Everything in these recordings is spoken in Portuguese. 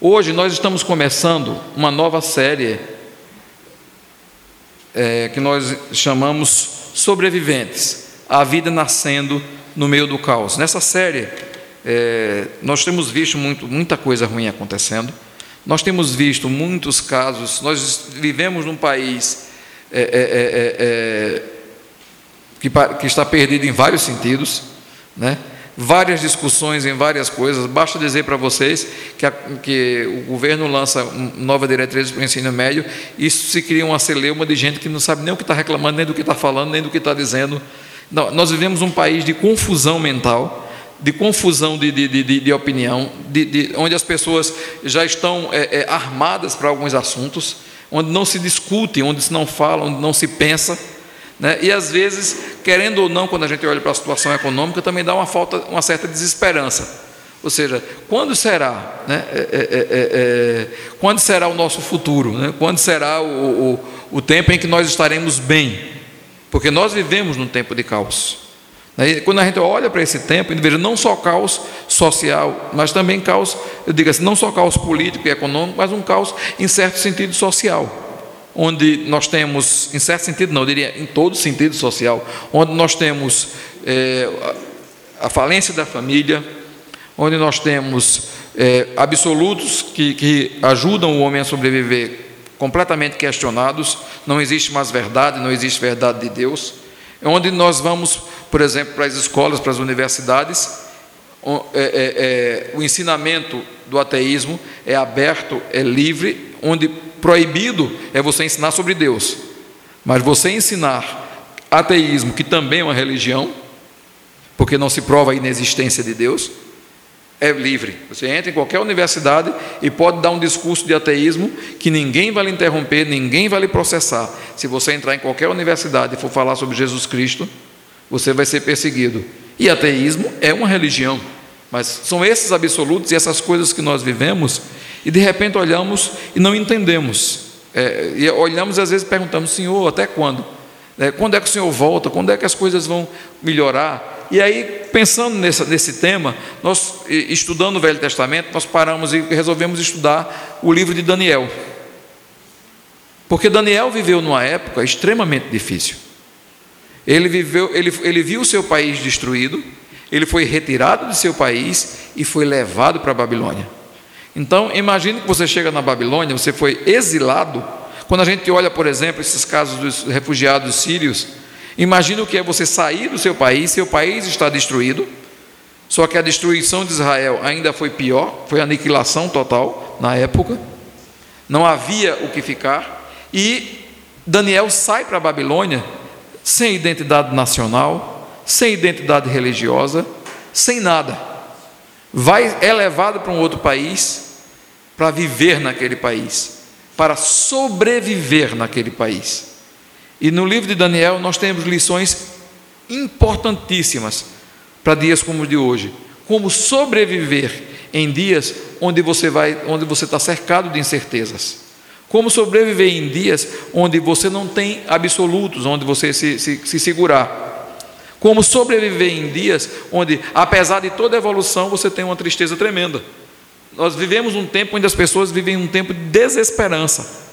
Hoje nós estamos começando uma nova série é, que nós chamamos Sobreviventes a vida nascendo no meio do caos. Nessa série, é, nós temos visto muito, muita coisa ruim acontecendo, nós temos visto muitos casos, nós vivemos num país é, é, é, é que, que, está perdido em vários sentidos, né? Várias discussões em várias coisas. Basta dizer para vocês que, a, que o governo lança nova diretriz para o ensino médio, isso se cria uma celeuma de gente que não sabe nem o que está reclamando, nem do que está falando, nem do que está dizendo. Não, nós vivemos um país de confusão mental, de confusão de, de, de, de opinião, de, onde as pessoas já estão é, é, armadas para alguns assuntos, onde não se discute, onde se não fala, onde não se pensa. Né? E às vezes, querendo ou não, quando a gente olha para a situação econômica, também dá uma falta, uma certa desesperança. Ou seja, quando será, né? É, é, é, é, é quando será o nosso futuro? Né? Quando será o, o, o tempo em que nós estaremos bem? Porque nós vivemos num tempo de caos. Quando a gente olha para esse tempo, veja não só caos social, mas também caos, eu digo assim, não só caos político e econômico, mas um caos em certo sentido social. Onde nós temos, em certo sentido, não, eu diria em todo sentido social, onde nós temos é, a falência da família, onde nós temos é, absolutos que, que ajudam o homem a sobreviver completamente questionados, não existe mais verdade, não existe verdade de Deus. Onde nós vamos, por exemplo, para as escolas, para as universidades, é, é, é, o ensinamento do ateísmo é aberto, é livre, onde proibido é você ensinar sobre Deus, mas você ensinar ateísmo, que também é uma religião, porque não se prova a inexistência de Deus, é livre. Você entra em qualquer universidade e pode dar um discurso de ateísmo que ninguém vai lhe interromper, ninguém vai lhe processar. Se você entrar em qualquer universidade e for falar sobre Jesus Cristo, você vai ser perseguido. E ateísmo é uma religião, mas são esses absolutos e essas coisas que nós vivemos e de repente olhamos e não entendemos. É, e olhamos e às vezes perguntamos, Senhor, até quando? É, quando é que o Senhor volta? Quando é que as coisas vão melhorar? E aí, pensando nessa, nesse tema, nós, estudando o Velho Testamento, nós paramos e resolvemos estudar o livro de Daniel. Porque Daniel viveu numa época extremamente difícil. Ele, viveu, ele, ele viu o seu país destruído, ele foi retirado do seu país e foi levado para a Babilônia. Então, imagine que você chega na Babilônia, você foi exilado. Quando a gente olha, por exemplo, esses casos dos refugiados sírios, Imagina o que é você sair do seu país, seu país está destruído, só que a destruição de Israel ainda foi pior, foi aniquilação total na época, não havia o que ficar, e Daniel sai para a Babilônia sem identidade nacional, sem identidade religiosa, sem nada. Vai é levado para um outro país para viver naquele país, para sobreviver naquele país. E no livro de Daniel nós temos lições importantíssimas para dias como o de hoje. Como sobreviver em dias onde você vai, onde você está cercado de incertezas. Como sobreviver em dias onde você não tem absolutos, onde você se, se, se segurar. Como sobreviver em dias onde, apesar de toda evolução, você tem uma tristeza tremenda. Nós vivemos um tempo onde as pessoas vivem um tempo de desesperança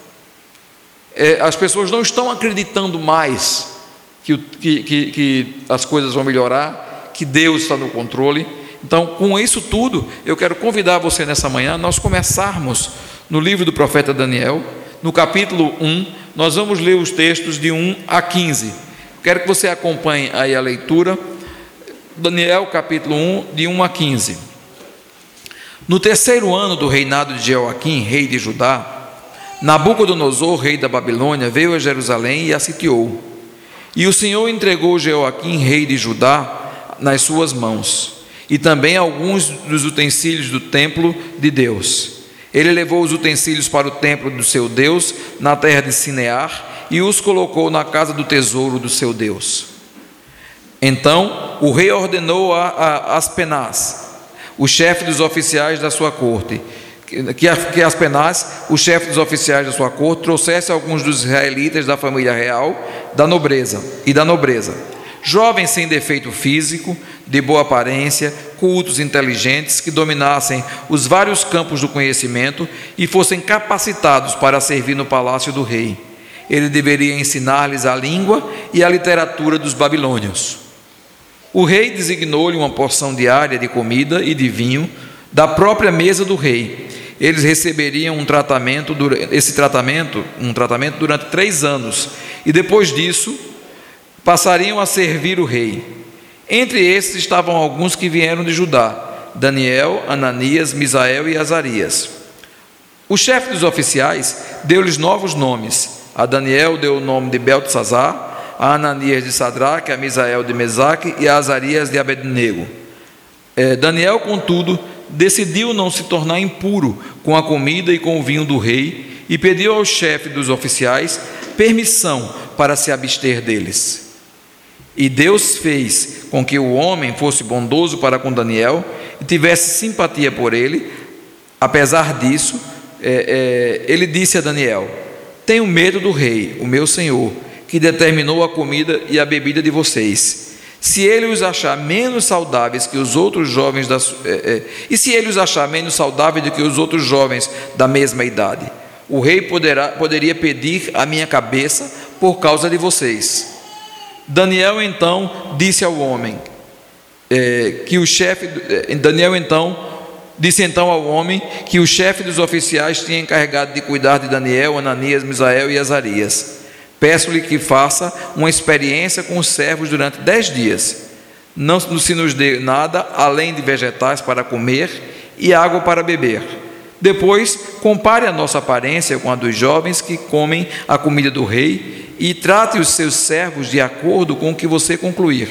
é, as pessoas não estão acreditando mais que, que, que, que as coisas vão melhorar, que Deus está no controle. Então, com isso tudo, eu quero convidar você nessa manhã, nós começarmos no livro do profeta Daniel, no capítulo 1, nós vamos ler os textos de 1 a 15. Quero que você acompanhe aí a leitura. Daniel, capítulo 1, de 1 a 15. No terceiro ano do reinado de Jeoaquim, rei de Judá, Nabucodonosor, rei da Babilônia, veio a Jerusalém e a sitiou. E o Senhor entregou Jeoaquim, rei de Judá, nas suas mãos, e também alguns dos utensílios do templo de Deus. Ele levou os utensílios para o templo do seu Deus, na terra de Sinear, e os colocou na casa do tesouro do seu Deus. Então o rei ordenou a, a Aspenaz, o chefe dos oficiais da sua corte, que, que Aspenaz, o chefe dos oficiais da sua corte, trouxesse alguns dos israelitas da família real, da nobreza e da nobreza, jovens sem defeito físico, de boa aparência, cultos, inteligentes, que dominassem os vários campos do conhecimento e fossem capacitados para servir no palácio do rei. Ele deveria ensinar-lhes a língua e a literatura dos babilônios. O rei designou-lhe uma porção diária de comida e de vinho da própria mesa do rei. Eles receberiam um tratamento, esse tratamento, um tratamento durante três anos, e depois disso passariam a servir o rei. Entre esses estavam alguns que vieram de Judá: Daniel, Ananias, Misael e Azarias. O chefe dos oficiais deu-lhes novos nomes. A Daniel deu o nome de Beltesazar, a Ananias de Sadraque, a Misael de Mesaque e a Azarias de Abednego. É, Daniel, contudo, decidiu não se tornar impuro com a comida e com o vinho do rei e pediu ao chefe dos oficiais permissão para se abster deles. E Deus fez com que o homem fosse bondoso para com Daniel e tivesse simpatia por ele. Apesar disso, é, é, ele disse a Daniel: Tenho medo do rei, o meu senhor, que determinou a comida e a bebida de vocês. Se ele os achar menos saudáveis que os outros jovens da, é, é, e se ele os achar menos saudáveis do que os outros jovens da mesma idade, o rei poderá, poderia pedir a minha cabeça por causa de vocês. Daniel então disse ao homem é, que o chefe, é, Daniel então disse então ao homem que o chefe dos oficiais tinha encarregado de cuidar de Daniel, Ananias, Misael e Azarias. Peço-lhe que faça uma experiência com os servos durante dez dias. Não se nos dê nada além de vegetais para comer e água para beber. Depois, compare a nossa aparência com a dos jovens que comem a comida do rei e trate os seus servos de acordo com o que você concluir.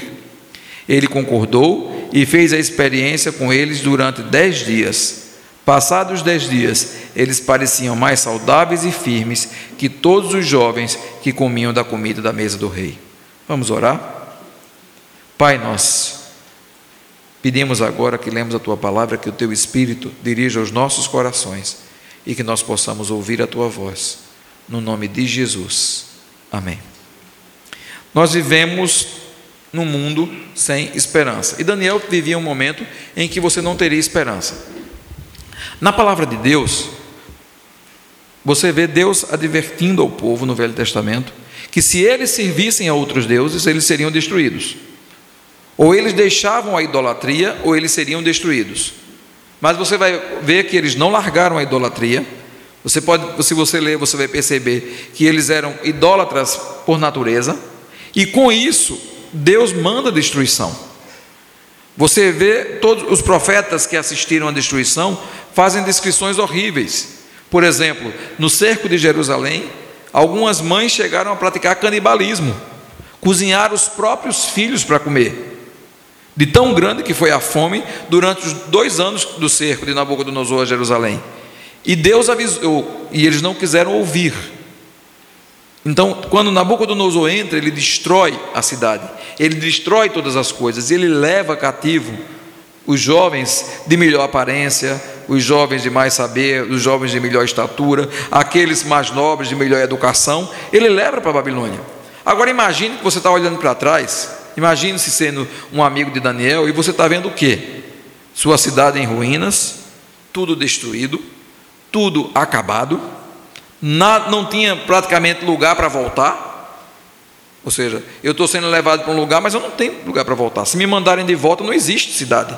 Ele concordou e fez a experiência com eles durante dez dias. Passados dez dias, eles pareciam mais saudáveis e firmes que todos os jovens que comiam da comida da mesa do rei. Vamos orar? Pai, nós pedimos agora que lemos a tua palavra, que o teu Espírito dirija os nossos corações e que nós possamos ouvir a tua voz. No nome de Jesus. Amém. Nós vivemos num mundo sem esperança. E Daniel vivia um momento em que você não teria esperança. Na palavra de Deus, você vê Deus advertindo ao povo no Velho Testamento que se eles servissem a outros deuses, eles seriam destruídos. Ou eles deixavam a idolatria, ou eles seriam destruídos. Mas você vai ver que eles não largaram a idolatria, você pode, se você ler, você vai perceber que eles eram idólatras por natureza, e com isso, Deus manda destruição. Você vê todos os profetas que assistiram à destruição fazem descrições horríveis. Por exemplo, no cerco de Jerusalém, algumas mães chegaram a praticar canibalismo, cozinhar os próprios filhos para comer. De tão grande que foi a fome durante os dois anos do cerco de Nabucodonosor a Jerusalém. E Deus avisou, e eles não quiseram ouvir. Então, quando Nabucodonosor entra, ele destrói a cidade, ele destrói todas as coisas, ele leva cativo os jovens de melhor aparência, os jovens de mais saber, os jovens de melhor estatura, aqueles mais nobres de melhor educação, ele leva para a Babilônia. Agora imagine que você está olhando para trás, imagine-se sendo um amigo de Daniel e você está vendo o quê? Sua cidade em ruínas, tudo destruído, tudo acabado, não tinha praticamente lugar para voltar. Ou seja, eu estou sendo levado para um lugar, mas eu não tenho lugar para voltar. Se me mandarem de volta, não existe cidade.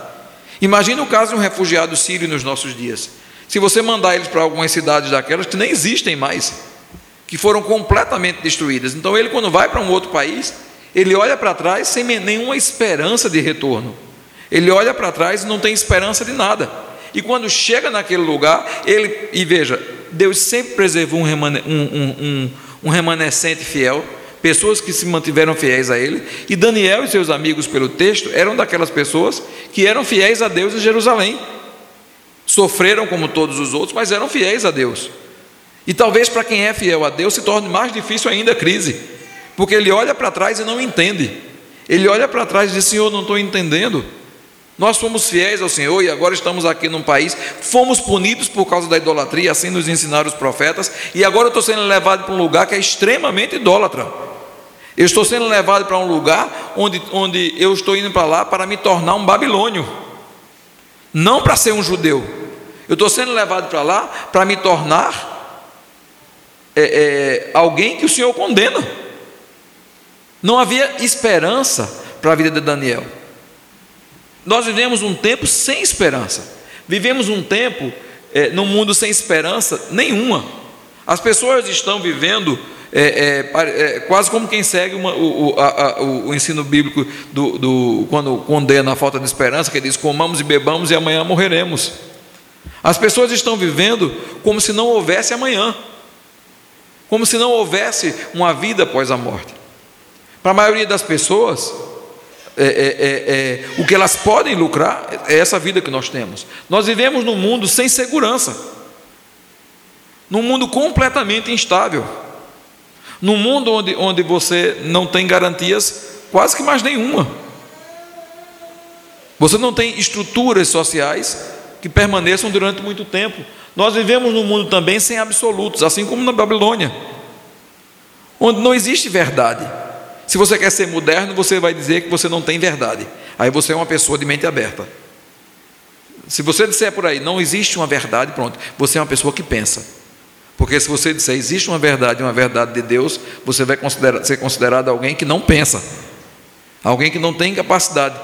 Imagine o caso de um refugiado sírio nos nossos dias. Se você mandar eles para algumas cidades daquelas que nem existem mais, que foram completamente destruídas. Então ele, quando vai para um outro país, ele olha para trás sem nenhuma esperança de retorno. Ele olha para trás e não tem esperança de nada. E quando chega naquele lugar, ele, e veja, Deus sempre preservou um, remane, um, um, um remanescente fiel, pessoas que se mantiveram fiéis a ele, e Daniel e seus amigos, pelo texto, eram daquelas pessoas que eram fiéis a Deus em Jerusalém. Sofreram como todos os outros, mas eram fiéis a Deus. E talvez para quem é fiel a Deus se torne mais difícil ainda a crise, porque ele olha para trás e não entende. Ele olha para trás e diz: Senhor, não estou entendendo. Nós fomos fiéis ao Senhor e agora estamos aqui num país, fomos punidos por causa da idolatria, assim nos ensinaram os profetas, e agora eu estou sendo levado para um lugar que é extremamente idólatra. Eu estou sendo levado para um lugar onde, onde eu estou indo para lá para me tornar um babilônio, não para ser um judeu. Eu estou sendo levado para lá para me tornar é, é, alguém que o Senhor condena. Não havia esperança para a vida de Daniel. Nós vivemos um tempo sem esperança. Vivemos um tempo é, num mundo sem esperança nenhuma. As pessoas estão vivendo é, é, é, quase como quem segue uma, o, a, o, ensino bíblico do, do, quando condena a falta de esperança, que diz: comamos e bebamos e amanhã morreremos. As pessoas estão vivendo como se não houvesse amanhã, como se não houvesse uma vida após a morte. Para a maioria das pessoas, é, é, é, o que elas podem lucrar é essa vida que nós temos. Nós vivemos num mundo sem segurança, num mundo completamente instável, num mundo onde, onde você não tem garantias quase que mais nenhuma. Você não tem estruturas sociais que permaneçam durante muito tempo. Nós vivemos num mundo também sem absolutos, assim como na Babilônia, onde não existe verdade. Se você quer ser moderno, você vai dizer que você não tem verdade. Aí você é uma pessoa de mente aberta. Se você disser por aí, não existe uma verdade, pronto, você é uma pessoa que pensa. Porque se você disser existe uma verdade, uma verdade de Deus, você vai ser considerado alguém que não pensa, alguém que não tem capacidade.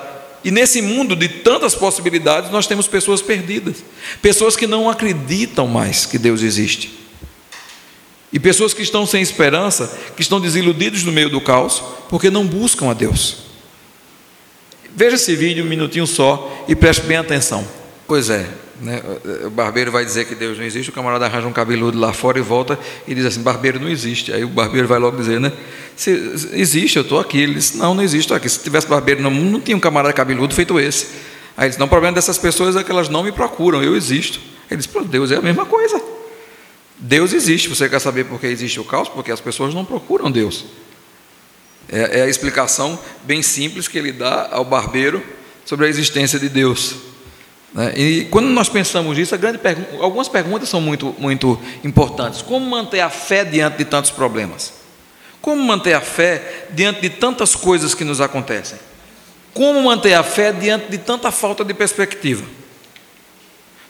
E nesse mundo de tantas possibilidades, nós temos pessoas perdidas, pessoas que não acreditam mais que Deus existe. E pessoas que estão sem esperança, que estão desiludidos no meio do caos, porque não buscam a Deus. Veja esse vídeo um minutinho só e preste bem atenção. Pois é, né? o barbeiro vai dizer que Deus não existe, o camarada arranja um cabeludo lá fora e volta e diz assim: barbeiro não existe. Aí o barbeiro vai logo dizer, né? Se, existe, eu estou aqui. Ele disse: não, não existe, aqui. Se tivesse barbeiro no mundo, não tinha um camarada cabeludo feito esse. Aí ele disse: não, o problema dessas pessoas é que elas não me procuram, eu existo. Ele disse: Deus é a mesma coisa. Deus existe. Você quer saber por que existe o caos? Porque as pessoas não procuram Deus. É, é a explicação bem simples que ele dá ao barbeiro sobre a existência de Deus. Né? E quando nós pensamos nisso, pergunta, algumas perguntas são muito, muito importantes. Como manter a fé diante de tantos problemas? Como manter a fé diante de tantas coisas que nos acontecem? Como manter a fé diante de tanta falta de perspectiva?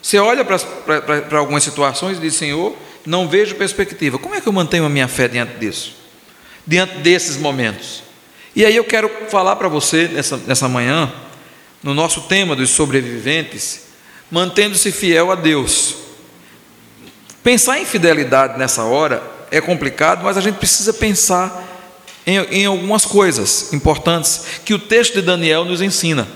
Você olha para, para, para algumas situações e diz: Senhor, não vejo perspectiva. Como é que eu mantenho a minha fé diante disso? Diante desses momentos. E aí eu quero falar para você nessa, nessa manhã, no nosso tema dos sobreviventes, mantendo-se fiel a Deus. Pensar em fidelidade nessa hora é complicado, mas a gente precisa pensar em, em algumas coisas importantes que o texto de Daniel nos ensina.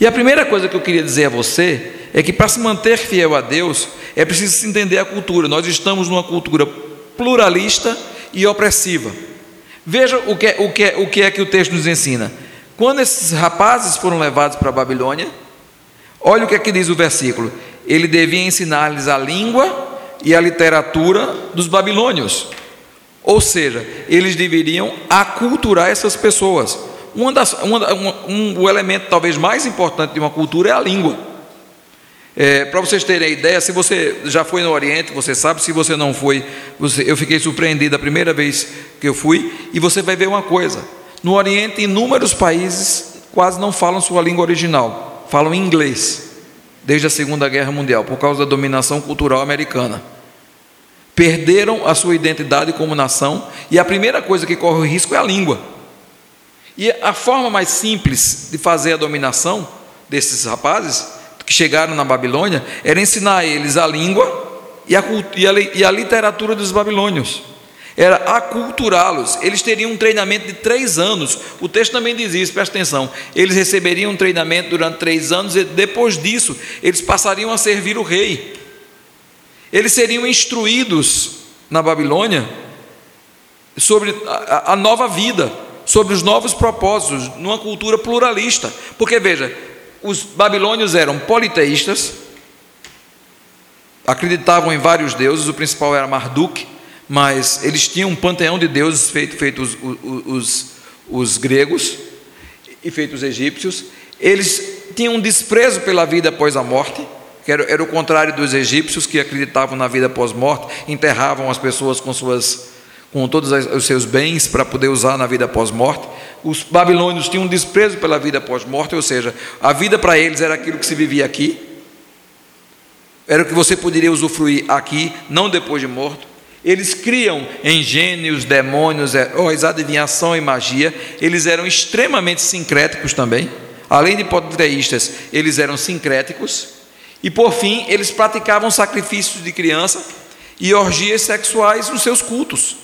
E a primeira coisa que eu queria dizer a você é que para se manter fiel a Deus, é preciso se entender a cultura. Nós estamos numa cultura pluralista e opressiva. Veja o que, é, o que, é, o que é que o texto nos ensina. Quando esses rapazes foram levados para a Babilônia, olha o que é que diz o versículo. Ele devia ensinar-lhes a língua e a literatura dos babilônios. Ou seja, eles deveriam aculturar essas pessoas. Uma das, uma, um, o elemento talvez mais importante de uma cultura é a língua. É, Para vocês terem ideia, se você já foi no Oriente, você sabe, se você não foi, você, eu fiquei surpreendido a primeira vez que eu fui, e você vai ver uma coisa: no Oriente, inúmeros países quase não falam sua língua original, falam inglês, desde a Segunda Guerra Mundial, por causa da dominação cultural americana. Perderam a sua identidade como nação, e a primeira coisa que corre o risco é a língua. E a forma mais simples de fazer a dominação desses rapazes que chegaram na Babilônia era ensinar a eles a língua e a, e a, e a literatura dos babilônios. Era aculturá-los. Eles teriam um treinamento de três anos. O texto também diz isso, presta atenção. Eles receberiam um treinamento durante três anos e depois disso eles passariam a servir o rei. Eles seriam instruídos na Babilônia sobre a, a nova vida, sobre os novos propósitos, numa cultura pluralista. Porque veja, os babilônios eram politeístas, acreditavam em vários deuses, o principal era Marduk, mas eles tinham um panteão de deuses feito, feito os, os, os gregos e feito os egípcios. Eles tinham um desprezo pela vida após a morte, que era, era o contrário dos egípcios que acreditavam na vida após morte, enterravam as pessoas com suas com todos os seus bens para poder usar na vida pós-morte. Os babilônios tinham um desprezo pela vida pós-morte, ou seja, a vida para eles era aquilo que se vivia aqui, era o que você poderia usufruir aqui, não depois de morto. Eles criam em gênios, demônios, heróis, adivinhação e magia. Eles eram extremamente sincréticos também. Além de politeístas, eles eram sincréticos. E por fim, eles praticavam sacrifícios de criança e orgias sexuais nos seus cultos.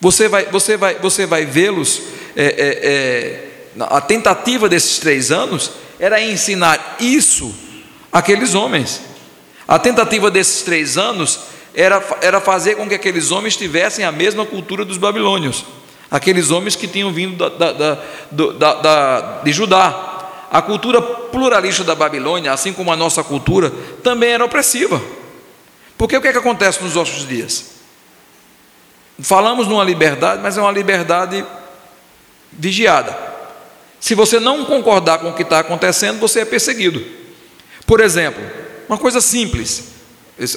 Você vai, você vai, você vai vê-los. É, é, é, a tentativa desses três anos era ensinar isso àqueles homens. A tentativa desses três anos era, era fazer com que aqueles homens tivessem a mesma cultura dos babilônios, aqueles homens que tinham vindo da, da, da, da, de Judá. A cultura pluralista da Babilônia, assim como a nossa cultura, também era opressiva. Porque o que, é que acontece nos nossos dias? Falamos numa liberdade, mas é uma liberdade vigiada. Se você não concordar com o que está acontecendo, você é perseguido. Por exemplo, uma coisa simples.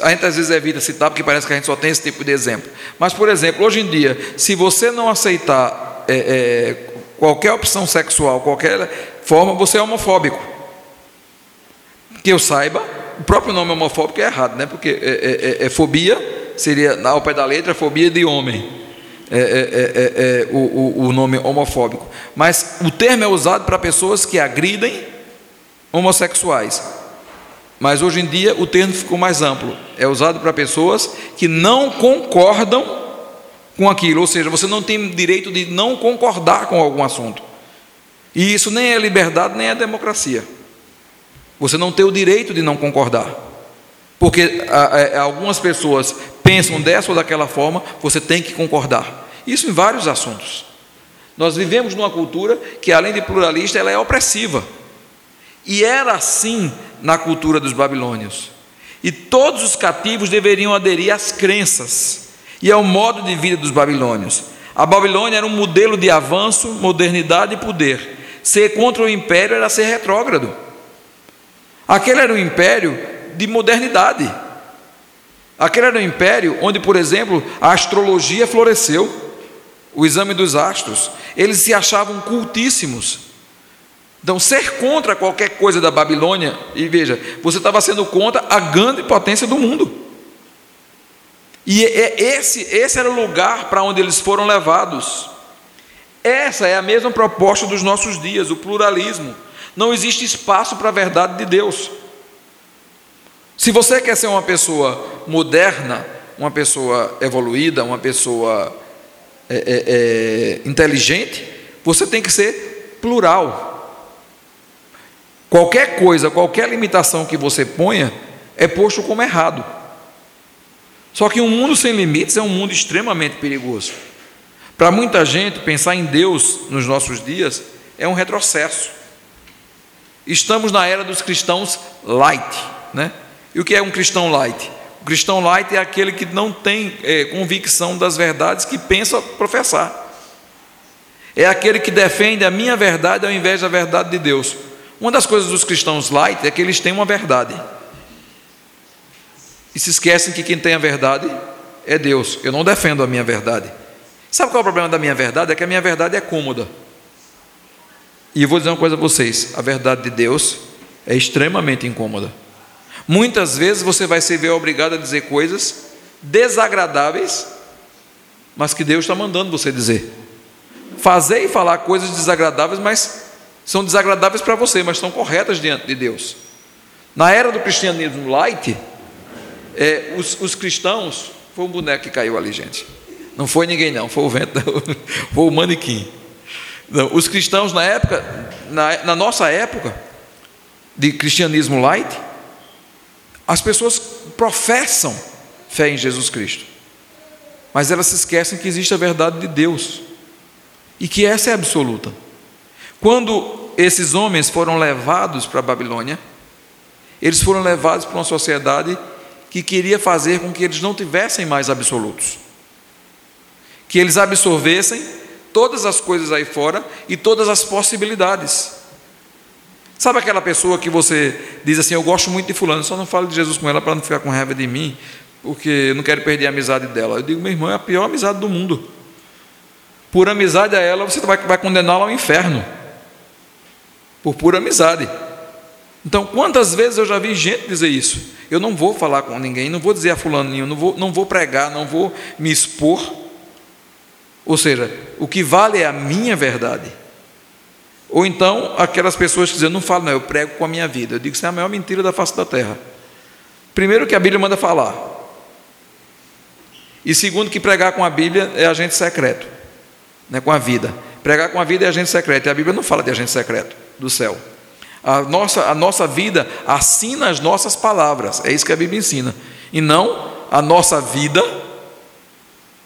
A gente às vezes evita citar porque parece que a gente só tem esse tipo de exemplo. Mas, por exemplo, hoje em dia, se você não aceitar é, é, qualquer opção sexual, qualquer forma, você é homofóbico. Que eu saiba, o próprio nome homofóbico é errado, né? Porque é, é, é, é fobia, seria ao pé da letra, fobia de homem. É, o, o, o nome homofóbico. Mas o termo é usado para pessoas que agridem homossexuais. Mas hoje em dia o termo ficou mais amplo. É usado para pessoas que não concordam com aquilo, ou seja, você não tem direito de não concordar com algum assunto. E isso nem é liberdade, nem é democracia. Você não tem o direito de não concordar. Porque a, algumas pessoas pensam dessa ou daquela forma, você tem que concordar. Isso em vários assuntos. Nós vivemos numa cultura que, além de pluralista, ela é opressiva. E era assim na cultura dos babilônios. E todos os cativos deveriam aderir às crenças e ao modo de vida dos babilônios. A Babilônia era um modelo de avanço, modernidade e poder. Ser contra o império era ser retrógrado. Aquele era um império de modernidade. Aquele era um império onde, por exemplo, a astrologia floresceu, o exame dos astros. Eles se achavam cultíssimos. Então, ser contra qualquer coisa da Babilônia, e veja, você estava sendo contra a grande potência do mundo. E é, é esse, esse era o lugar para onde eles foram levados. Essa é a mesma proposta dos nossos dias, o pluralismo. Não existe espaço para a verdade de Deus. Se você quer ser uma pessoa moderna, uma pessoa evoluída, uma pessoa é, é, é, inteligente, você tem que ser plural. Qualquer coisa, qualquer limitação que você ponha, é posto como errado. Só que um mundo sem limites é um mundo extremamente perigoso. Para muita gente, pensar em Deus nos nossos dias é um retrocesso. Estamos na era dos cristãos light, né? E o que é um cristão light? O cristão light é aquele que não tem é, convicção das verdades que pensa professar. É aquele que defende a minha verdade ao invés da verdade de Deus. Uma das coisas dos cristãos light é que eles têm uma verdade. E se esquecem que quem tem a verdade é Deus. Eu não defendo a minha verdade. Sabe qual é o problema da minha verdade? É que a minha verdade é cômoda. E eu vou dizer uma coisa a vocês: a verdade de Deus é extremamente incômoda. Muitas vezes você vai se ver obrigado a dizer coisas desagradáveis, mas que Deus está mandando você dizer. Fazer e falar coisas desagradáveis, mas são desagradáveis para você, mas são corretas diante de Deus. Na era do cristianismo light, é, os, os, cristãos, foi um boneco que caiu ali, gente. Não foi ninguém, não, foi o vento, foi o manequim. Não, os cristãos na época, na, na nossa época de cristianismo light, as pessoas professam fé em Jesus Cristo, mas elas se esquecem que existe a verdade de Deus e que essa é absoluta. Quando esses homens foram levados para a Babilônia, eles foram levados para uma sociedade que queria fazer com que eles não tivessem mais absolutos, que eles absorvessem todas as coisas aí fora e todas as possibilidades. Sabe aquela pessoa que você diz assim: Eu gosto muito de Fulano, só não falo de Jesus com ela para não ficar com raiva de mim, porque eu não quero perder a amizade dela. Eu digo, meu irmão, é a pior amizade do mundo. Por amizade a ela, você vai, vai condená-la ao inferno. Por pura amizade. Então, quantas vezes eu já vi gente dizer isso? Eu não vou falar com ninguém, não vou dizer a fulaninho, não vou, não vou pregar, não vou me expor. Ou seja, o que vale é a minha verdade. Ou então, aquelas pessoas que dizem, não falo, não, eu prego com a minha vida. Eu digo, isso é a maior mentira da face da terra. Primeiro, que a Bíblia manda falar. E segundo, que pregar com a Bíblia é agente secreto, né, com a vida. Pregar com a vida é agente secreto. E a Bíblia não fala de agente secreto do céu. A nossa, a nossa vida assina as nossas palavras. É isso que a Bíblia ensina. E não a nossa vida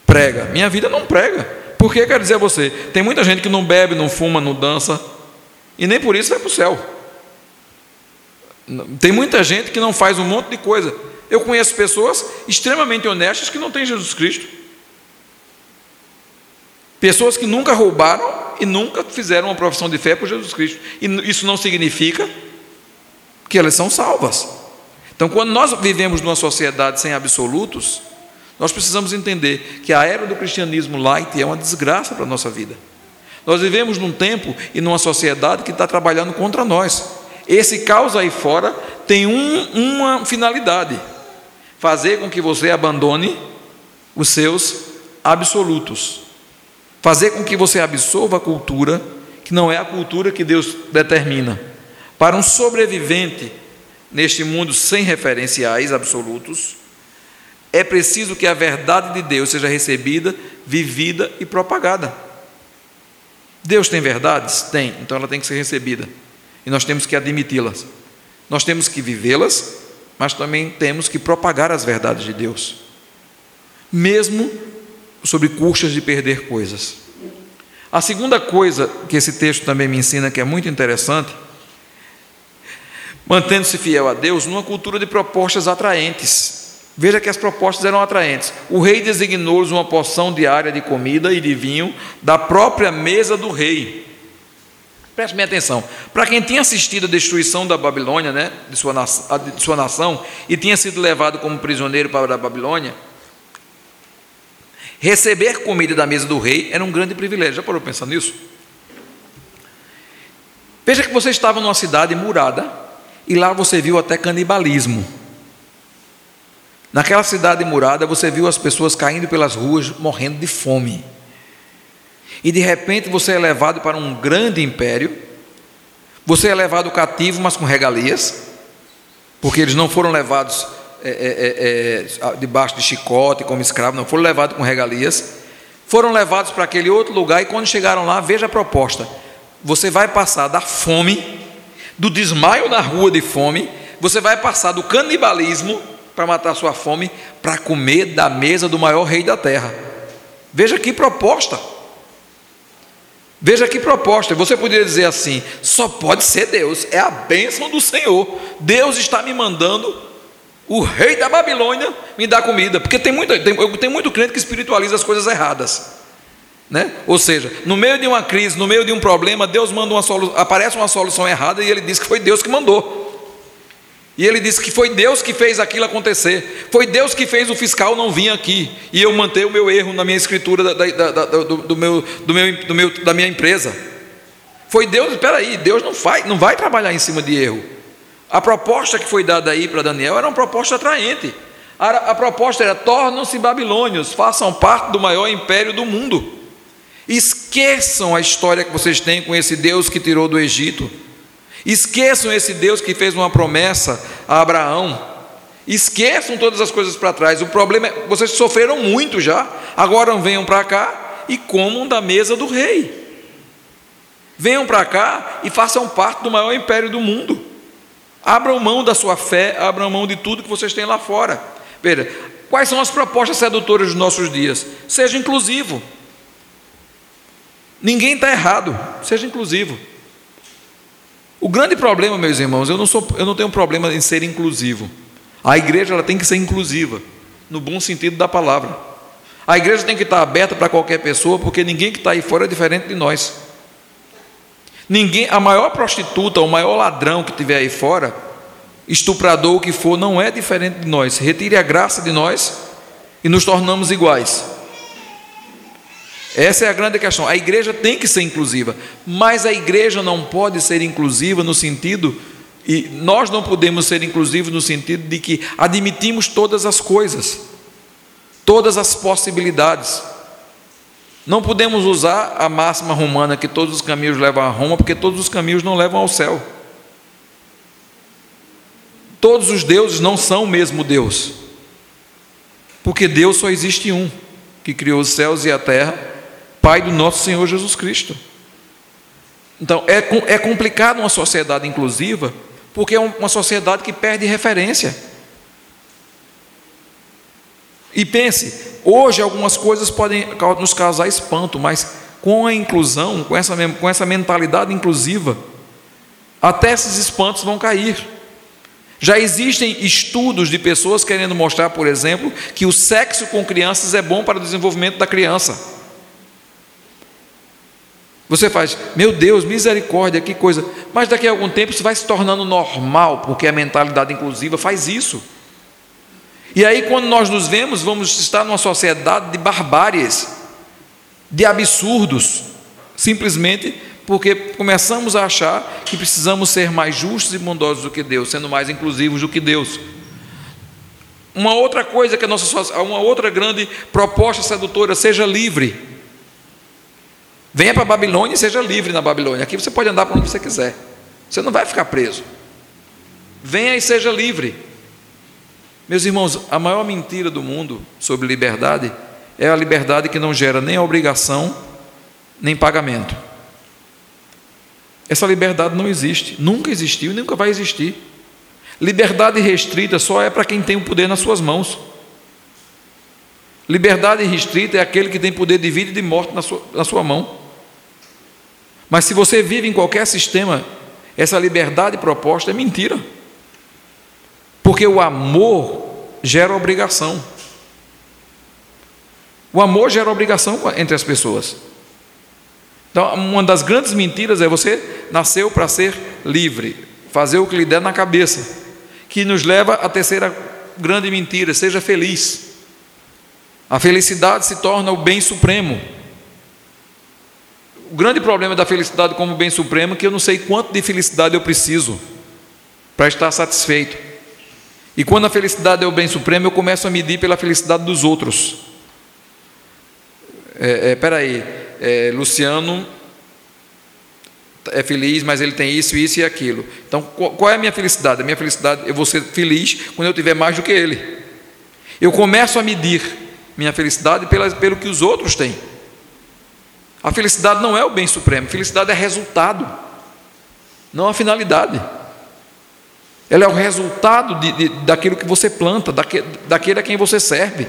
prega. Minha vida não prega. Por que quero dizer a você? Tem muita gente que não bebe, não fuma, não dança, e nem por isso vai para o céu. Tem muita gente que não faz um monte de coisa. Eu conheço pessoas extremamente honestas que não têm Jesus Cristo. Pessoas que nunca roubaram e nunca fizeram uma profissão de fé por Jesus Cristo. E isso não significa que elas são salvas. Então, quando nós vivemos numa sociedade sem absolutos, nós precisamos entender que a era do cristianismo light é uma desgraça para a nossa vida. Nós vivemos num tempo e numa sociedade que está trabalhando contra nós. Esse caos aí fora tem um, uma finalidade: fazer com que você abandone os seus absolutos, fazer com que você absorva a cultura que não é a cultura que Deus determina. Para um sobrevivente neste mundo sem referenciais absolutos, é preciso que a verdade de Deus seja recebida, vivida e propagada. Deus tem verdades? Tem, então ela tem que ser recebida. E nós temos que admiti-las. Nós temos que vivê-las, mas também temos que propagar as verdades de Deus, mesmo sobre custas de perder coisas. A segunda coisa que esse texto também me ensina, que é muito interessante, mantendo-se fiel a Deus numa cultura de propostas atraentes. Veja que as propostas eram atraentes. O rei designou-lhes uma porção diária de comida e de vinho da própria mesa do rei. Preste bem atenção. Para quem tinha assistido a destruição da Babilônia, né, de, sua de sua nação, e tinha sido levado como prisioneiro para a Babilônia, receber comida da mesa do rei era um grande privilégio. Já parou pensar nisso? Veja que você estava numa cidade murada e lá você viu até canibalismo. Naquela cidade murada, você viu as pessoas caindo pelas ruas, morrendo de fome. E de repente você é levado para um grande império, você é levado cativo, mas com regalias, porque eles não foram levados é, é, é, é debaixo de chicote como escravo, não foram levados com regalias, foram levados para aquele outro lugar e quando chegaram lá, veja a proposta: você vai passar da fome, do desmaio na rua de fome, você vai passar do canibalismo para matar sua fome, para comer da mesa do maior rei da terra. Veja que proposta. Veja que proposta. Você poderia dizer assim: só pode ser Deus, é a bênção do Senhor. Deus está me mandando o rei da Babilônia me dar comida, porque tem muito, tem, tem muito crente que espiritualiza as coisas erradas. Né? Ou seja, no meio de uma crise, no meio de um problema, Deus manda uma solução, aparece uma solução errada e ele diz que foi Deus que mandou. E ele disse que foi Deus que fez aquilo acontecer. Foi Deus que fez o fiscal não vir aqui. E eu manter o meu erro na minha escritura da, da, da, do, do, meu, do, meu, do meu, da minha empresa. Foi Deus, espera aí, Deus não, faz, não vai trabalhar em cima de erro. A proposta que foi dada aí para Daniel era uma proposta atraente. A, proposta era: tornam-se babilônios, façam parte do maior império do mundo. Esqueçam a história que vocês têm com esse Deus que tirou do Egito Esqueçam esse Deus que fez uma promessa a Abraão. Esqueçam todas as coisas para trás. O problema é, vocês sofreram muito já. Agora venham para cá e comam da mesa do rei. Venham para cá e façam parte do maior império do mundo. Abram mão da sua fé, abram mão de tudo que vocês têm lá fora. Veja, quais são as propostas sedutoras dos nossos dias? Seja inclusivo. Ninguém está errado, seja inclusivo. O grande problema, meus irmãos, eu não, sou, eu não tenho problema em ser inclusivo. A igreja ela tem que ser inclusiva, no bom sentido da palavra. A igreja tem que estar aberta para qualquer pessoa, porque ninguém que está aí fora é diferente de nós. Ninguém, a maior prostituta, o maior ladrão que tiver aí fora, estuprador, o que for, não é diferente de nós. Retire a graça de nós e nos tornamos iguais. Essa é a grande questão. A igreja tem que ser inclusiva, mas a igreja não pode ser inclusiva no sentido, e nós não podemos ser inclusivos no sentido de que admitimos todas as coisas, todas as possibilidades. Não podemos usar a máxima romana que todos os caminhos levam a Roma, porque todos os caminhos não levam ao céu. Todos os deuses não são o mesmo Deus, porque Deus só existe um, que criou os céus e a terra, Pai do nosso Senhor Jesus Cristo. Então, é, é complicado uma sociedade inclusiva, porque é uma sociedade que perde referência. E pense, hoje algumas coisas podem nos causar espanto, mas com a inclusão, com essa, com essa mentalidade inclusiva, até esses espantos vão cair. Já existem estudos de pessoas querendo mostrar, por exemplo, que o sexo com crianças é bom para o desenvolvimento da criança. Você faz, meu Deus, misericórdia, que coisa. Mas daqui a algum tempo isso vai se tornando normal, porque a mentalidade inclusiva faz isso. E aí, quando nós nos vemos, vamos estar numa sociedade de barbáries, de absurdos, simplesmente porque começamos a achar que precisamos ser mais justos e bondosos do que Deus, sendo mais inclusivos do que Deus. Uma outra coisa que a nossa uma outra grande proposta sedutora, seja livre. Venha para a Babilônia e seja livre na Babilônia. Aqui você pode andar para onde você quiser. Você não vai ficar preso. Venha e seja livre. Meus irmãos, a maior mentira do mundo sobre liberdade é a liberdade que não gera nem obrigação, nem pagamento. Essa liberdade não existe, nunca existiu e nunca vai existir. Liberdade restrita só é para quem tem o poder nas suas mãos. Liberdade restrita é aquele que tem poder de vida e de morte na sua, na sua mão. Mas se você vive em qualquer sistema, essa liberdade proposta é mentira. Porque o amor gera obrigação. O amor gera obrigação entre as pessoas. Então, uma das grandes mentiras é você nasceu para ser livre, fazer o que lhe der na cabeça, que nos leva à terceira grande mentira: seja feliz. A felicidade se torna o bem supremo. O grande problema da felicidade como bem supremo é que eu não sei quanto de felicidade eu preciso para estar satisfeito. E quando a felicidade é o bem supremo, eu começo a medir pela felicidade dos outros. É, é, é, Luciano é feliz, mas ele tem isso, isso e aquilo. Então, qual é a minha felicidade? A minha felicidade, eu vou ser feliz quando eu tiver mais do que ele. Eu começo a medir minha felicidade pela, pelo que os outros têm. A felicidade não é o bem supremo, felicidade é resultado, não a finalidade. Ela é o resultado de, de, daquilo que você planta, daque, daquele a quem você serve.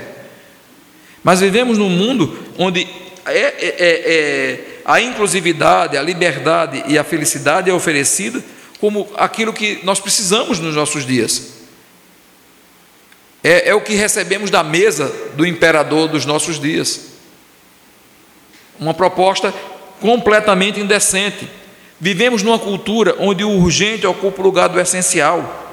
Mas vivemos num mundo onde é, é, é, é, a inclusividade, a liberdade e a felicidade é oferecida como aquilo que nós precisamos nos nossos dias. É, é o que recebemos da mesa do imperador dos nossos dias. Uma proposta completamente indecente. Vivemos numa cultura onde o urgente ocupa o lugar do essencial,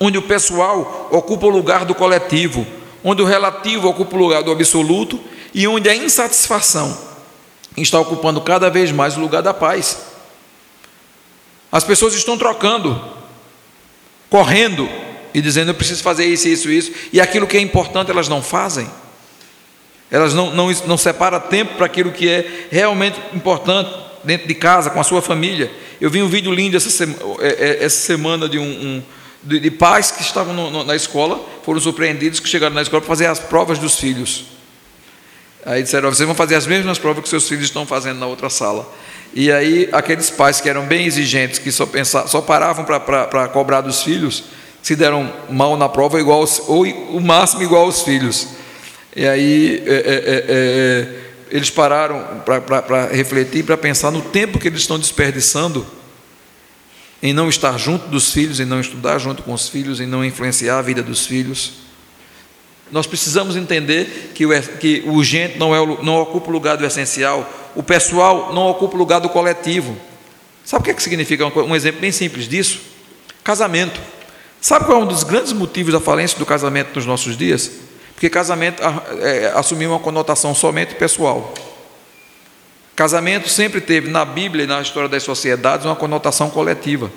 onde o pessoal ocupa o lugar do coletivo, onde o relativo ocupa o lugar do absoluto e onde a insatisfação está ocupando cada vez mais o lugar da paz. As pessoas estão trocando, correndo e dizendo: eu preciso fazer isso, isso, isso, e aquilo que é importante elas não fazem. Elas não, não, não separam tempo para aquilo que é realmente importante dentro de casa, com a sua família. Eu vi um vídeo lindo essa semana, é, é, essa semana de um, um de, de, pais que estavam no, no, na escola, foram surpreendidos que chegaram na escola para fazer as provas dos filhos. Aí disseram: vocês vão fazer as mesmas provas que seus filhos estão fazendo na outra sala. E aí, aqueles pais que eram bem exigentes, que só, pensar, só paravam para cobrar dos filhos, se deram mal na prova, igual ou o máximo igual aos filhos. E aí, é, é, é, é eles pararam para refletir, para pensar no tempo que eles estão desperdiçando em não estar junto dos filhos, em não estudar junto com os filhos, em não influenciar a vida dos filhos. Nós precisamos entender que o, que o urgente não, é não ocupa o lugar do essencial, o pessoal não ocupa o lugar do coletivo. Sabe o que, é que significa um exemplo bem simples disso? Casamento. Sabe qual é um dos grandes motivos da falência do casamento nos nossos dias? Porque casamento é, assumiu uma conotação somente pessoal. Casamento sempre teve na Bíblia e na história das sociedades uma conotação coletiva.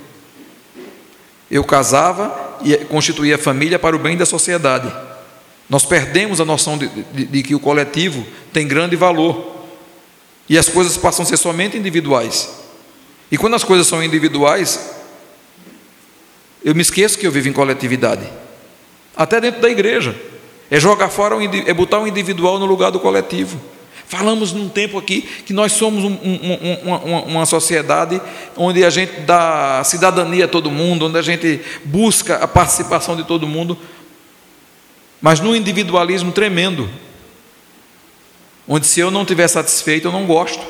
Eu casava e constituía família para o bem da sociedade. Nós perdemos a noção de, de, de que o coletivo tem grande valor. E as coisas passam a ser somente individuais. E quando as coisas são individuais, eu me esqueço que eu vivo em coletividade. Até dentro da igreja. É jogar fora, é botar o individual no lugar do coletivo. Falamos num tempo aqui que nós somos um, um, uma, uma, sociedade onde a gente dá cidadania a todo mundo, onde a gente busca a participação de todo mundo, mas num individualismo tremendo, onde se eu não estiver satisfeito, eu não gosto.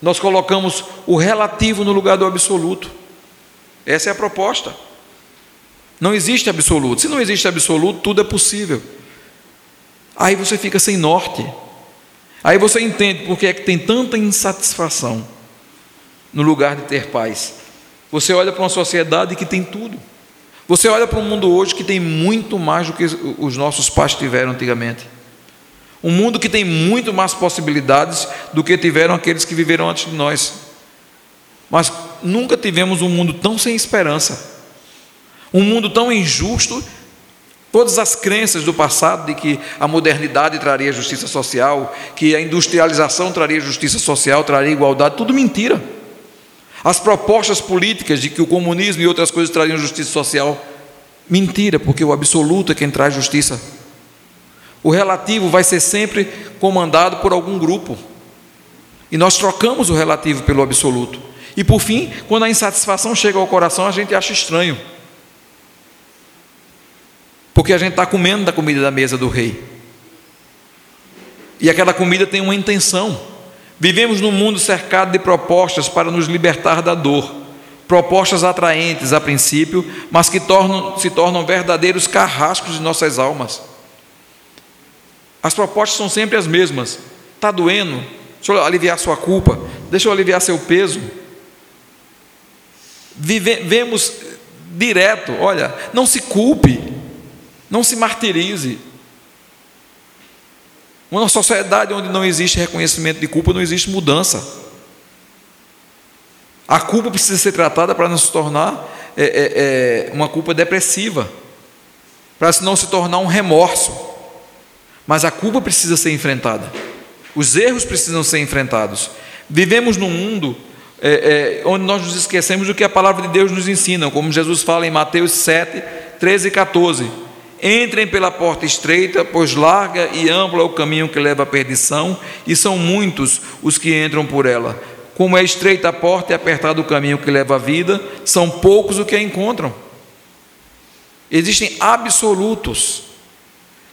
Nós colocamos o relativo no lugar do absoluto. Essa é a proposta. Não existe absoluto. Se não existe absoluto, tudo é possível. Aí você fica sem norte. Aí você entende por que é que tem tanta insatisfação no lugar de ter paz. Você olha para uma sociedade que tem tudo. Você olha para um mundo hoje que tem muito mais do que os nossos pais tiveram antigamente. Um mundo que tem muito mais possibilidades do que tiveram aqueles que viveram antes de nós. Mas nunca tivemos um mundo tão sem esperança, um mundo tão injusto. Todas as crenças do passado de que a modernidade traria justiça social, que a industrialização traria justiça social, traria igualdade, tudo mentira. As propostas políticas de que o comunismo e outras coisas trariam justiça social, mentira, porque o absoluto é quem traz justiça. O relativo vai ser sempre comandado por algum grupo. E nós trocamos o relativo pelo absoluto. E por fim, quando a insatisfação chega ao coração, a gente acha estranho. Porque a gente está comendo da comida da mesa do rei. E aquela comida tem uma intenção. Vivemos num mundo cercado de propostas para nos libertar da dor. Propostas atraentes a princípio, mas que tornam, se tornam verdadeiros carrascos de nossas almas. As propostas são sempre as mesmas. Está doendo? Deixa eu aliviar sua culpa. Deixa eu aliviar seu peso. Vivemos direto, olha, não se culpe, não se martirize. Uma sociedade onde não existe reconhecimento de culpa, não existe mudança. A culpa precisa ser tratada para não se tornar é, é, é, uma culpa depressiva, para não se tornar um remorso. Mas a culpa precisa ser enfrentada, os erros precisam ser enfrentados. Vivemos num mundo é, é, onde nós nos esquecemos do que a palavra de Deus nos ensina, como Jesus fala em Mateus 7, 13 e 14. Entrem pela porta estreita, pois larga e ampla é o caminho que leva à perdição, e são muitos os que entram por ela. Como é estreita a porta e apertado o caminho que leva à vida, são poucos os que a encontram. Existem absolutos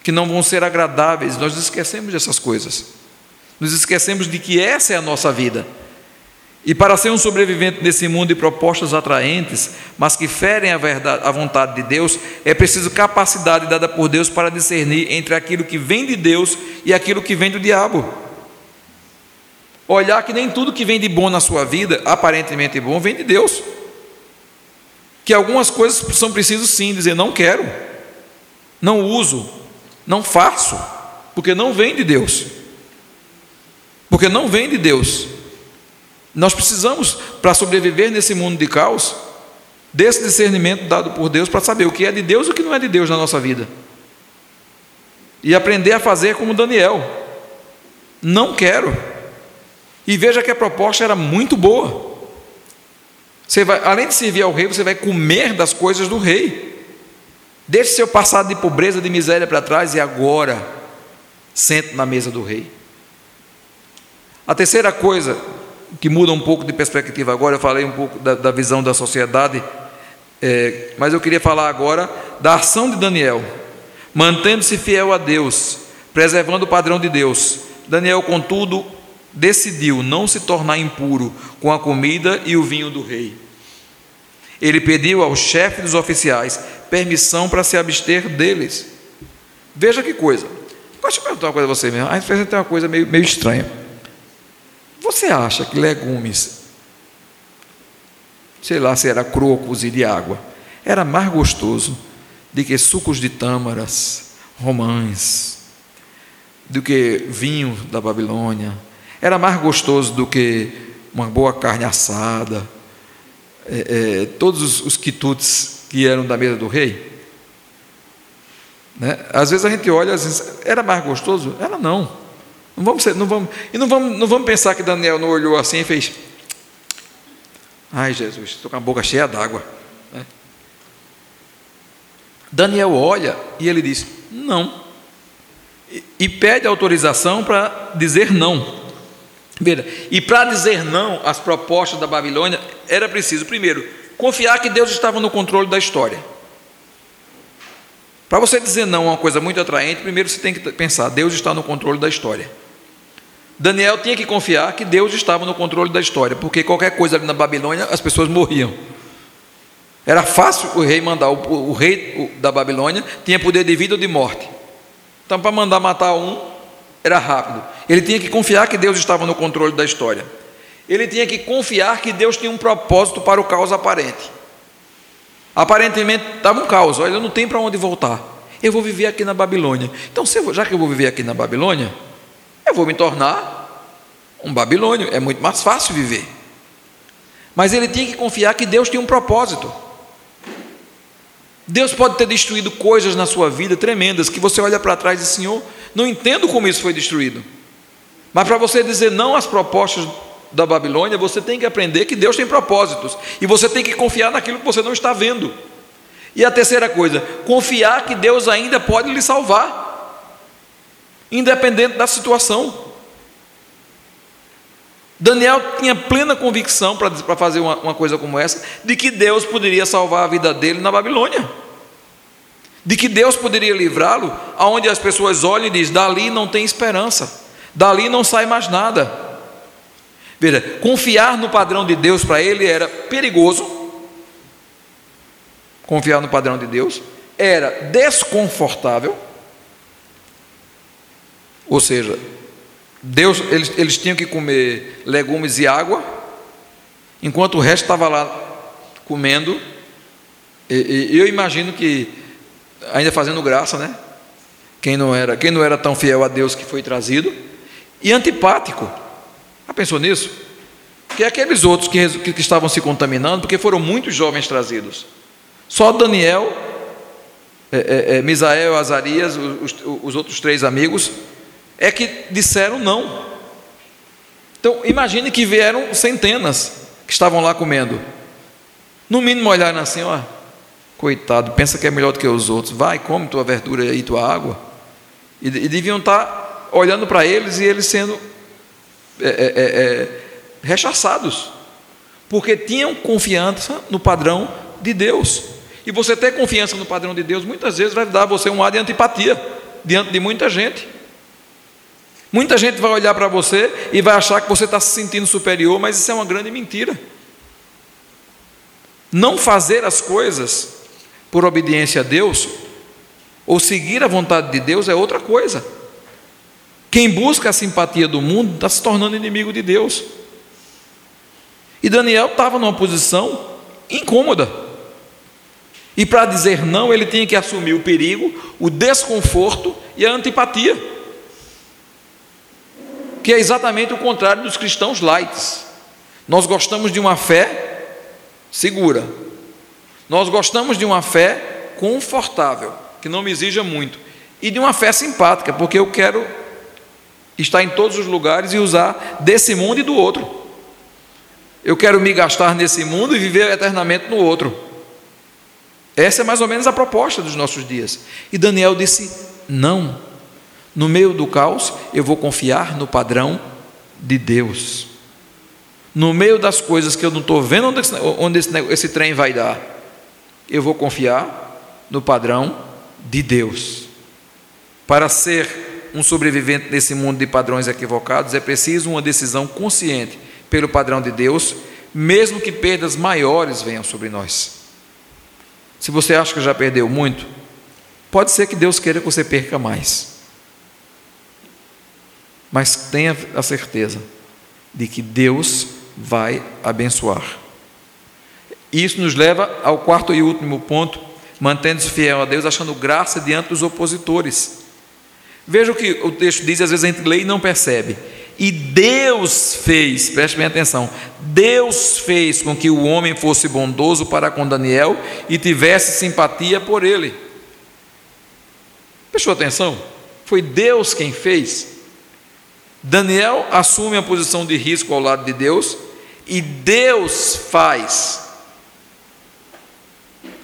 que não vão ser agradáveis, nós esquecemos dessas coisas. Nos esquecemos de que essa é a nossa vida. E para ser um sobrevivente nesse mundo de propostas atraentes, mas que ferem a, verdade, a vontade de Deus, é preciso capacidade dada por Deus para discernir entre aquilo que vem de Deus e aquilo que vem do diabo. Olhar que nem tudo que vem de bom na sua vida, aparentemente bom, vem de Deus. Que algumas coisas são preciso sim dizer não quero, não uso, não faço, porque não vem de Deus. Porque não vem de Deus. Nós precisamos, para sobreviver nesse mundo de caos, desse discernimento dado por Deus para saber o que é de Deus e o que não é de Deus na nossa vida. E aprender a fazer como Daniel. Não quero. E veja que a proposta era muito boa. Você vai, além de servir ao rei, você vai comer das coisas do rei. Deixe seu passado de pobreza, de miséria para trás e agora sente na mesa do rei. A terceira coisa que muda um pouco de perspectiva agora, eu falei um pouco da, da visão da sociedade, é, mas eu queria falar agora da ação de Daniel, mantendo-se fiel a Deus, preservando o padrão de Deus. Daniel, contudo, decidiu não se tornar impuro com a comida e o vinho do rei. Ele pediu ao chefe dos oficiais permissão para se abster deles. Veja que coisa. Deixa eu perguntar uma coisa a você mesmo. A gente tem uma coisa meio, meio estranha. Você acha que legumes, sei lá se era ou cozido de água, era mais gostoso do que sucos de tâmaras, romães, do que vinho da Babilônia. Era mais gostoso do que uma boa carne assada, é, é, todos os, os quitutes que eram da mesa do rei. Né? Às vezes a gente olha, vezes, era mais gostoso? Era não. Não vamos, ser, não vamos, e não vamos, não vamos pensar que Daniel não olhou assim e fez. Ai, Jesus, estou com a boca cheia d'água. Né? Daniel olha e ele diz: não. E, e pede autorização para dizer não. Veja, e para dizer não às propostas da Babilônia, era preciso, primeiro, confiar que Deus estava no controle da história. Para você dizer não a uma coisa muito atraente, primeiro você tem que pensar: Deus está no controle da história. Daniel tinha que confiar que Deus estava no controle da história, porque qualquer coisa ali na Babilônia as pessoas morriam. Era fácil o rei mandar, o, o rei da Babilônia tinha poder de vida ou de morte. Então, para mandar matar um, era rápido. Ele tinha que confiar que Deus estava no controle da história. Ele tinha que confiar que Deus tinha um propósito para o caos aparente. Aparentemente estava um caos, olha, eu não tenho para onde voltar. Eu vou viver aqui na Babilônia. Então, já que eu vou viver aqui na Babilônia, eu vou me tornar um babilônio, é muito mais fácil viver. Mas ele tinha que confiar que Deus tinha um propósito. Deus pode ter destruído coisas na sua vida tremendas que você olha para trás e diz: Senhor, não entendo como isso foi destruído. Mas para você dizer não às propostas da Babilônia, você tem que aprender que Deus tem propósitos e você tem que confiar naquilo que você não está vendo. E a terceira coisa, confiar que Deus ainda pode lhe salvar independente da situação. Daniel tinha plena convicção para fazer uma, uma coisa como essa, de que Deus poderia salvar a vida dele na Babilônia, de que Deus poderia livrá-lo, aonde as pessoas olham e dizem: dali não tem esperança, dali não sai mais nada. Veja, confiar no padrão de Deus para ele era perigoso, confiar no padrão de Deus era desconfortável, ou seja, Deus, eles, eles tinham que comer legumes e água, enquanto o resto estava lá comendo. E, e, eu imagino que, ainda fazendo graça, né? Quem não, era, quem não era tão fiel a Deus que foi trazido, e antipático. Já pensou nisso? Que é aqueles outros que, que, que estavam se contaminando, porque foram muitos jovens trazidos. Só Daniel, é, é, é, Misael, Azarias, os, os outros três amigos, é que disseram não. Então, imagine que vieram centenas que estavam lá comendo. No mínimo, olharam assim: ó, coitado, pensa que é melhor do que os outros, vai, come tua verdura e tua água. E, e deviam estar olhando para eles e eles sendo é, é, é, é, rechaçados, porque tinham confiança no padrão de Deus. E você ter confiança no padrão de Deus, muitas vezes vai dar a você um ar de antipatia diante de muita gente. Muita gente vai olhar para você e vai achar que você está se sentindo superior, mas isso é uma grande mentira. Não fazer as coisas por obediência a Deus, ou seguir a vontade de Deus, é outra coisa. Quem busca a simpatia do mundo está se tornando inimigo de Deus. E Daniel estava numa posição incômoda. E para dizer não, ele tinha que assumir o perigo, o desconforto e a antipatia que é exatamente o contrário dos cristãos lights. Nós gostamos de uma fé segura. Nós gostamos de uma fé confortável, que não me exija muito, e de uma fé simpática, porque eu quero estar em todos os lugares e usar desse mundo e do outro. Eu quero me gastar nesse mundo e viver eternamente no outro. Essa é mais ou menos a proposta dos nossos dias. E Daniel disse: não. No meio do caos, eu vou confiar no padrão de Deus. No meio das coisas que eu não estou vendo onde, esse, onde esse, esse trem vai dar, eu vou confiar no padrão de Deus. Para ser um sobrevivente nesse mundo de padrões equivocados, é preciso uma decisão consciente pelo padrão de Deus, mesmo que perdas maiores venham sobre nós. Se você acha que já perdeu muito, pode ser que Deus queira que você perca mais. Mas tenha a certeza de que Deus vai abençoar. Isso nos leva ao quarto e último ponto, mantendo-se fiel a Deus, achando graça diante dos opositores. Veja o que o texto diz, às vezes a gente lê e não percebe. E Deus fez, preste bem atenção, Deus fez com que o homem fosse bondoso para com Daniel e tivesse simpatia por ele. Prestou atenção? Foi Deus quem fez. Daniel assume a posição de risco ao lado de Deus e Deus faz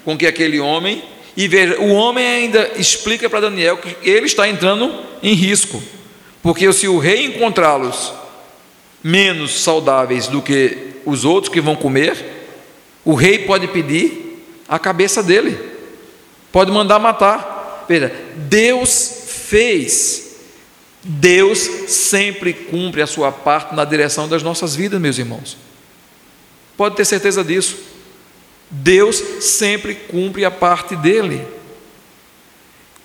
com que aquele homem, e veja, o homem ainda explica para Daniel que ele está entrando em risco, porque se o rei encontrá-los menos saudáveis do que os outros que vão comer, o rei pode pedir a cabeça dele, pode mandar matar. Veja, Deus fez, Deus sempre cumpre a sua parte na direção das nossas vidas, meus irmãos. Pode ter certeza disso. Deus sempre cumpre a parte dele.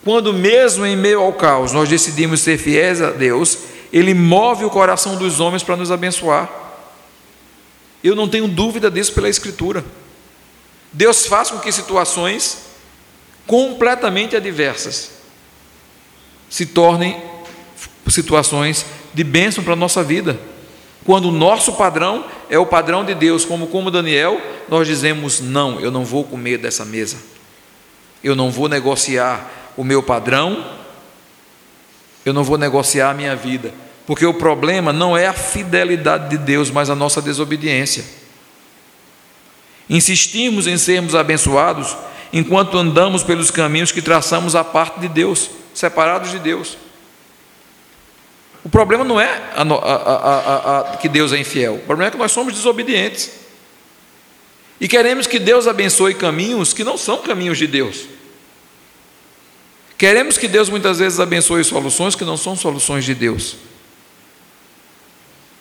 Quando, mesmo em meio ao caos, nós decidimos ser fiéis a Deus, Ele move o coração dos homens para nos abençoar. Eu não tenho dúvida disso pela Escritura. Deus faz com que situações completamente adversas se tornem situações de bênção para a nossa vida. Quando o nosso padrão é o padrão de Deus, como como Daniel, nós dizemos: não, eu não vou comer dessa mesa, eu não vou negociar o meu padrão, eu não vou negociar a minha vida, porque o problema não é a fidelidade de Deus, mas a nossa desobediência. Insistimos em sermos abençoados enquanto andamos pelos caminhos que traçamos à parte de Deus, separados de Deus. O problema não é a, a, a, que Deus é infiel, o problema é que nós somos desobedientes. E queremos que Deus abençoe caminhos que não são caminhos de Deus. Queremos que Deus muitas vezes abençoe soluções que não são soluções de Deus.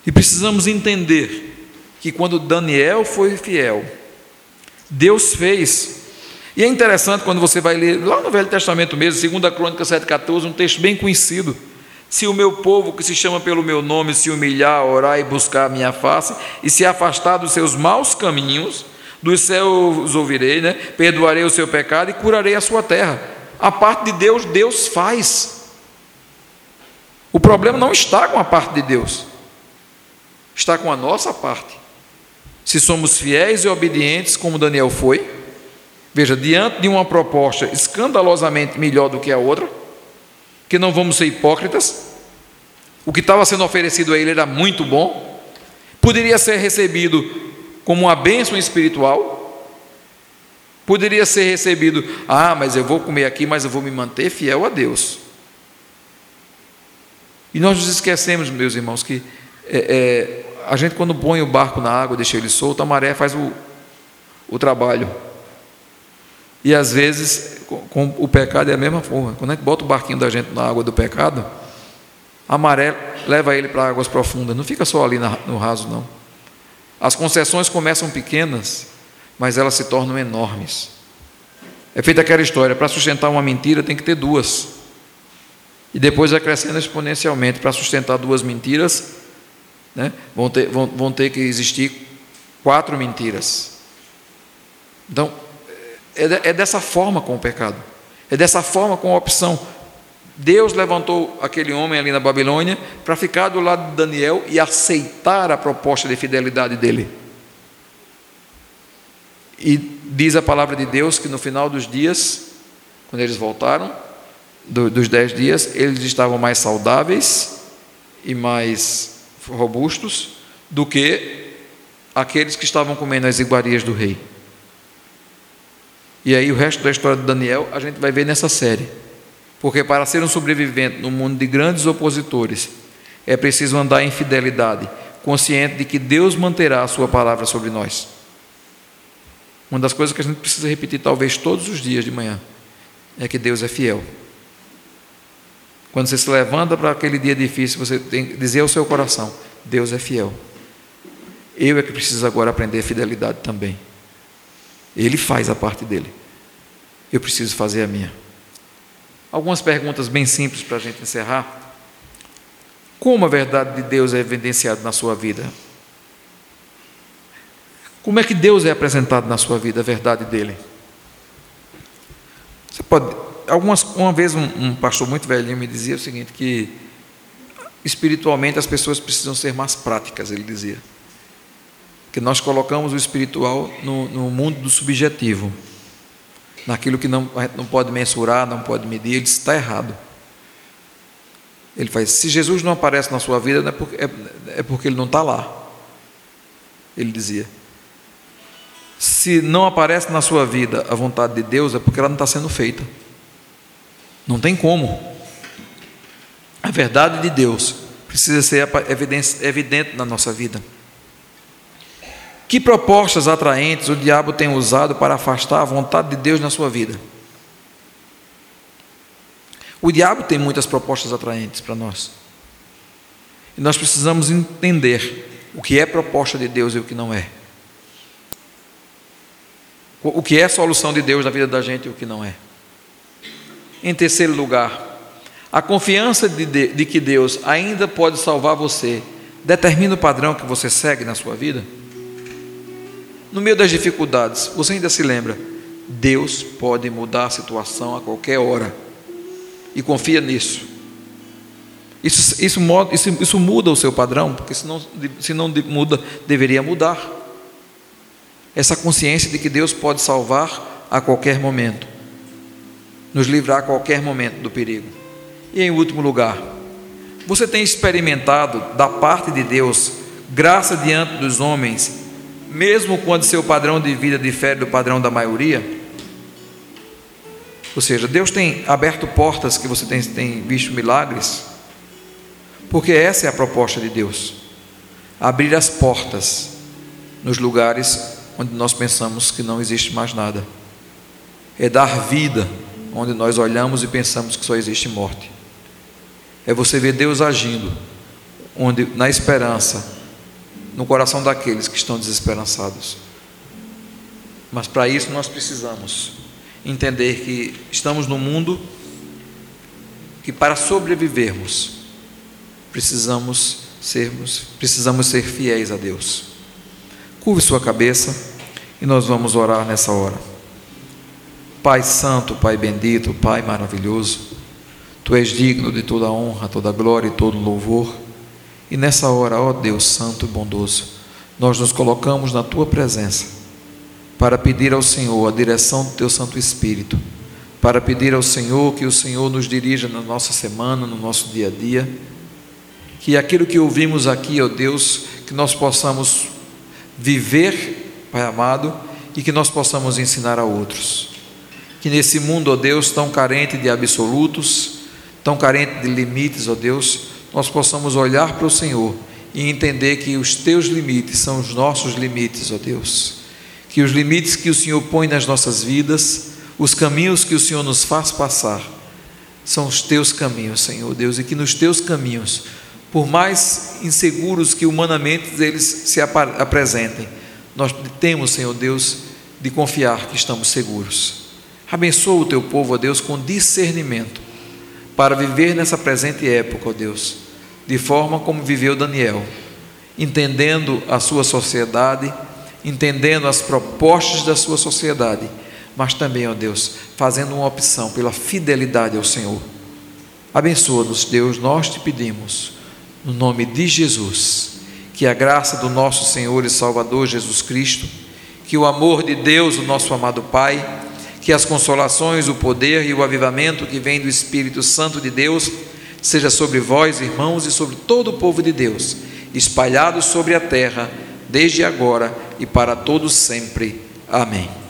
E precisamos entender que quando Daniel foi fiel, Deus fez. E é interessante quando você vai ler, lá no Velho Testamento mesmo, 2 Crônica 7,14, um texto bem conhecido. Se o meu povo, que se chama pelo meu nome, se humilhar, orar e buscar a minha face, e se afastar dos seus maus caminhos, dos céus ouvirei, né? perdoarei o seu pecado e curarei a sua terra. A parte de Deus, Deus faz. O problema não está com a parte de Deus, está com a nossa parte. Se somos fiéis e obedientes, como Daniel foi, veja, diante de uma proposta escandalosamente melhor do que a outra, que não vamos ser hipócritas. O que estava sendo oferecido a ele era muito bom, poderia ser recebido como uma bênção espiritual, poderia ser recebido, ah, mas eu vou comer aqui, mas eu vou me manter fiel a Deus. E nós nos esquecemos, meus irmãos, que é, é, a gente, quando põe o barco na água, deixa ele solto, a maré faz o, o trabalho. E às vezes, com, o pecado é a mesma forma. Quando a gente bota o barquinho da gente na água do pecado, a maré leva ele para águas profundas. Não fica só ali no raso, não. As concessões começam pequenas, mas elas se tornam enormes. É feita aquela história: para sustentar uma mentira tem que ter duas. E depois vai crescendo exponencialmente. Para sustentar duas mentiras, né, vão, ter, vão, vão ter que existir quatro mentiras. Então, é, é dessa forma com o pecado, é dessa forma com a opção. Deus levantou aquele homem ali na Babilônia para ficar do lado de Daniel e aceitar a proposta de fidelidade dele. E diz a palavra de Deus que no final dos dias, quando eles voltaram, do, dos dez dias, eles estavam mais saudáveis e mais robustos do que aqueles que estavam comendo as iguarias do rei. E aí o resto da história de Daniel a gente vai ver nessa série. Porque para ser um sobrevivente no mundo de grandes opositores, é preciso andar em fidelidade, consciente de que Deus manterá a sua palavra sobre nós. Uma das coisas que a gente precisa repetir talvez todos os dias de manhã é que Deus é fiel. Quando você se levanta para aquele dia difícil, você tem que dizer ao seu coração: Deus é fiel. Eu é que preciso agora aprender fidelidade também. Ele faz a parte dele. Eu preciso fazer a minha. Algumas perguntas bem simples para a gente encerrar. Como a verdade de Deus é evidenciada na sua vida? Como é que Deus é apresentado na sua vida, a verdade dele? Você pode. Algumas, uma vez um, um pastor muito velhinho me dizia o seguinte: que espiritualmente as pessoas precisam ser mais práticas, ele dizia. Que nós colocamos o espiritual no, no mundo do subjetivo, naquilo que não, a gente não pode mensurar, não pode medir, ele está errado. Ele faz: se Jesus não aparece na sua vida, é porque, é, é porque ele não está lá. Ele dizia se não aparece na sua vida a vontade de Deus, é porque ela não está sendo feita. Não tem como. A verdade de Deus precisa ser evidente na nossa vida. Que propostas atraentes o diabo tem usado para afastar a vontade de Deus na sua vida? O diabo tem muitas propostas atraentes para nós. E nós precisamos entender o que é proposta de Deus e o que não é o que é solução de Deus na vida da gente e o que não é. Em terceiro lugar, a confiança de, de, de, que Deus ainda pode salvar você determina o padrão que você segue na sua vida? No meio das dificuldades, você ainda se lembra? Deus pode mudar a situação a qualquer hora. E confia nisso. Isso, isso, isso, isso muda o seu padrão, porque se não, se não muda, deveria mudar essa consciência de que Deus pode salvar a qualquer momento, nos livrar a qualquer momento do perigo. E em último lugar, você tem experimentado da parte de Deus graça diante dos homens, mesmo quando seu padrão de vida difere do padrão da maioria? Ou seja, Deus tem aberto portas que você tem, tem visto milagres, porque essa é a proposta de Deus: abrir as portas nos lugares onde nós pensamos que não existe mais nada. É dar vida onde nós olhamos e pensamos que só existe morte. É você ver Deus agindo, onde na esperança, no coração daqueles que estão desesperançados. Mas para isso nós precisamos entender que estamos no mundo que para sobrevivermos precisamos sermos, precisamos ser fiéis a Deus. Curve sua cabeça e nós vamos orar nessa hora. Pai Santo, Pai bendito, Pai maravilhoso, Tu és digno de toda honra, toda glória e todo louvor. E nessa hora, ó Deus Santo e bondoso, nós nos colocamos na Tua presença para pedir ao Senhor a direção do Teu Santo Espírito, para pedir ao Senhor que o Senhor nos dirija na nossa semana, no nosso dia a dia, que aquilo que ouvimos aqui, ó Deus, que nós possamos viver, Pai amado, e que nós possamos ensinar a outros. Que nesse mundo, ó Deus, tão carente de absolutos, tão carente de limites, ó Deus, nós possamos olhar para o Senhor e entender que os teus limites são os nossos limites, ó Deus. Que os limites que o Senhor põe nas nossas vidas, os caminhos que o Senhor nos faz passar, são os teus caminhos, Senhor Deus, e que nos teus caminhos por mais inseguros que humanamente eles se apresentem, nós temos, Senhor Deus, de confiar que estamos seguros. Abençoa o teu povo, ó Deus, com discernimento, para viver nessa presente época, ó Deus, de forma como viveu Daniel, entendendo a sua sociedade, entendendo as propostas da sua sociedade, mas também, ó Deus, fazendo uma opção pela fidelidade ao Senhor. Abençoa-nos, Deus, nós te pedimos no nome de Jesus. Que a graça do nosso Senhor e Salvador Jesus Cristo, que o amor de Deus, o nosso amado Pai, que as consolações, o poder e o avivamento que vem do Espírito Santo de Deus seja sobre vós, irmãos, e sobre todo o povo de Deus, espalhados sobre a terra, desde agora e para todos sempre. Amém.